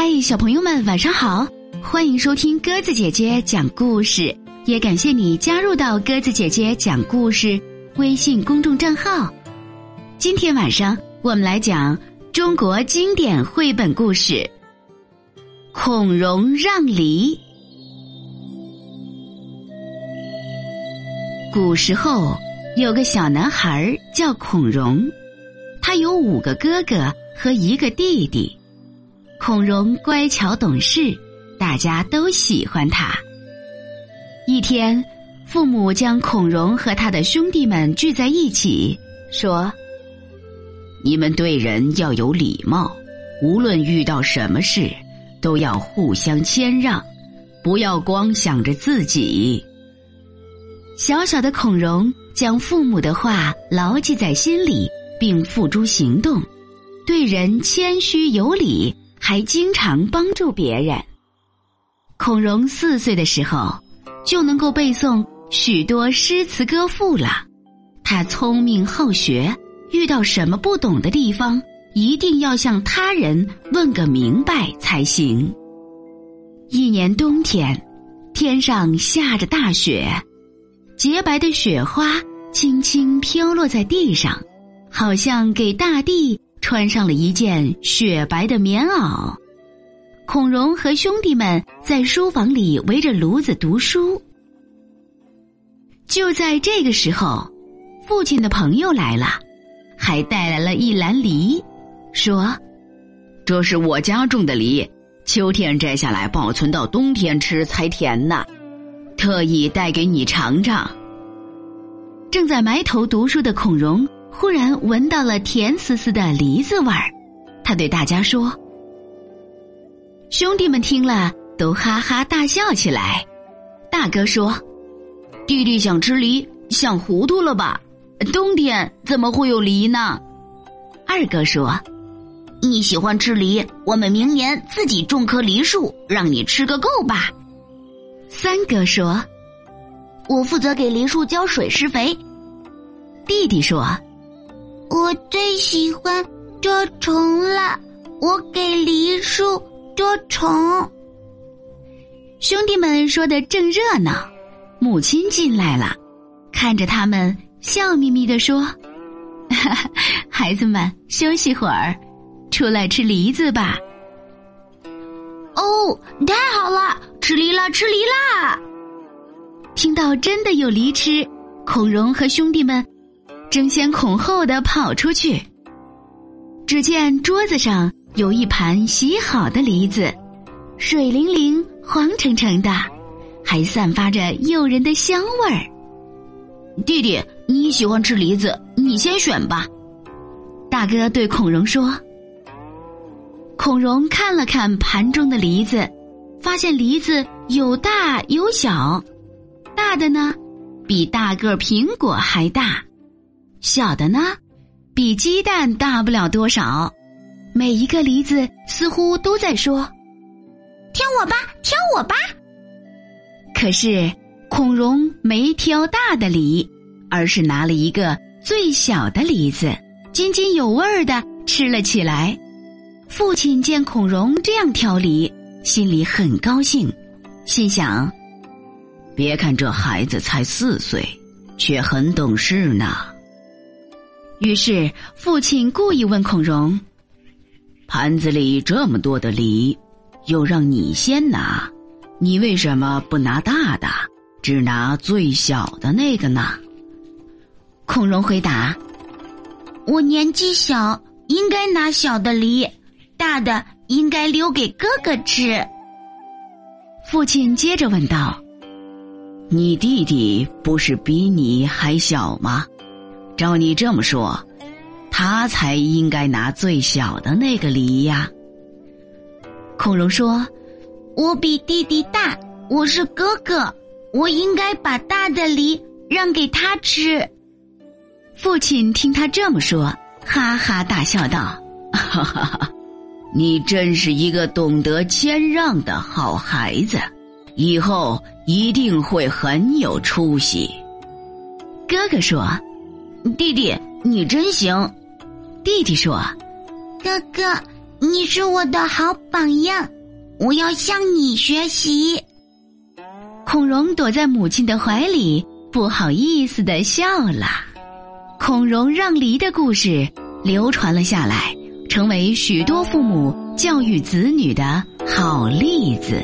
嗨，小朋友们，晚上好！欢迎收听鸽子姐姐讲故事，也感谢你加入到鸽子姐姐讲故事微信公众账号。今天晚上我们来讲中国经典绘本故事《孔融让梨》。古时候有个小男孩叫孔融，他有五个哥哥和一个弟弟。孔融乖巧懂事，大家都喜欢他。一天，父母将孔融和他的兄弟们聚在一起，说：“你们对人要有礼貌，无论遇到什么事，都要互相谦让，不要光想着自己。”小小的孔融将父母的话牢记在心里，并付诸行动，对人谦虚有礼。还经常帮助别人。孔融四岁的时候，就能够背诵许多诗词歌赋了。他聪明好学，遇到什么不懂的地方，一定要向他人问个明白才行。一年冬天，天上下着大雪，洁白的雪花轻轻飘落在地上，好像给大地。穿上了一件雪白的棉袄，孔融和兄弟们在书房里围着炉子读书。就在这个时候，父亲的朋友来了，还带来了一篮梨，说：“这是我家种的梨，秋天摘下来保存到冬天吃才甜呢，特意带给你尝尝。”正在埋头读书的孔融。忽然闻到了甜丝丝的梨子味儿，他对大家说：“兄弟们听了都哈哈大笑起来。”大哥说：“弟弟想吃梨，想糊涂了吧？冬天怎么会有梨呢？”二哥说：“你喜欢吃梨，我们明年自己种棵梨树，让你吃个够吧。”三哥说：“我负责给梨树浇水施肥。”弟弟说。我最喜欢捉虫了，我给梨树捉虫。兄弟们说的正热闹，母亲进来了，看着他们笑眯眯的说：“孩子们休息会儿，出来吃梨子吧。”哦，太好了，吃梨啦，吃梨啦！听到真的有梨吃，孔融和兄弟们。争先恐后的跑出去，只见桌子上有一盘洗好的梨子，水灵灵、黄澄澄的，还散发着诱人的香味儿。弟弟，你喜欢吃梨子，你先选吧。大哥对孔融说。孔融看了看盘中的梨子，发现梨子有大有小，大的呢，比大个苹果还大。小的呢，比鸡蛋大不了多少。每一个梨子似乎都在说：“挑我吧，挑我吧。”可是孔融没挑大的梨，而是拿了一个最小的梨子，津津有味儿的吃了起来。父亲见孔融这样挑梨，心里很高兴，心想：“别看这孩子才四岁，却很懂事呢。”于是，父亲故意问孔融：“盘子里这么多的梨，又让你先拿，你为什么不拿大的，只拿最小的那个呢？”孔融回答：“我年纪小，应该拿小的梨，大的应该留给哥哥吃。”父亲接着问道：“你弟弟不是比你还小吗？”照你这么说，他才应该拿最小的那个梨呀。孔融说：“我比弟弟大，我是哥哥，我应该把大的梨让给他吃。”父亲听他这么说，哈哈大笑道：“哈哈哈，你真是一个懂得谦让的好孩子，以后一定会很有出息。”哥哥说。弟弟，你真行。弟弟说：“哥哥，你是我的好榜样，我要向你学习。孔融躲在母亲的怀里，不好意思的笑了。孔融让梨的故事流传了下来，成为许多父母教育子女的好例子。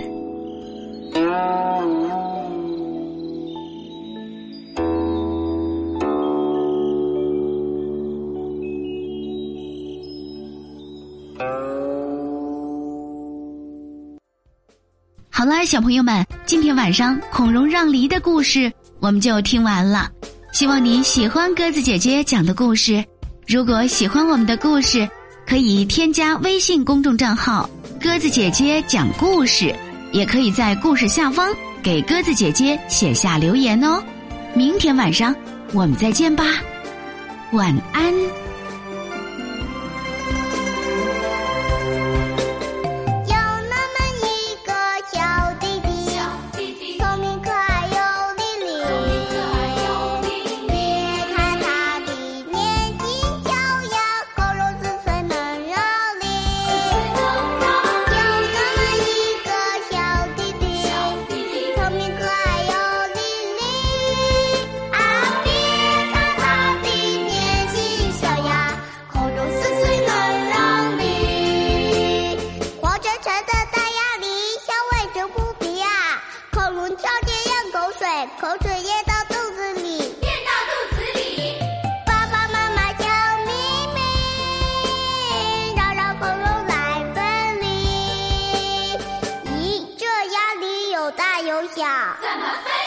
好了，小朋友们，今天晚上孔融让梨的故事我们就听完了。希望你喜欢鸽子姐姐讲的故事。如果喜欢我们的故事，可以添加微信公众账号“鸽子姐姐讲故事”，也可以在故事下方给鸽子姐姐写下留言哦。明天晚上我们再见吧，晚安。口水咽到肚子里，咽到肚子里。爸爸妈妈讲秘密，绕绕喉咙来分离。咦，这鸭梨有大有小，怎么分？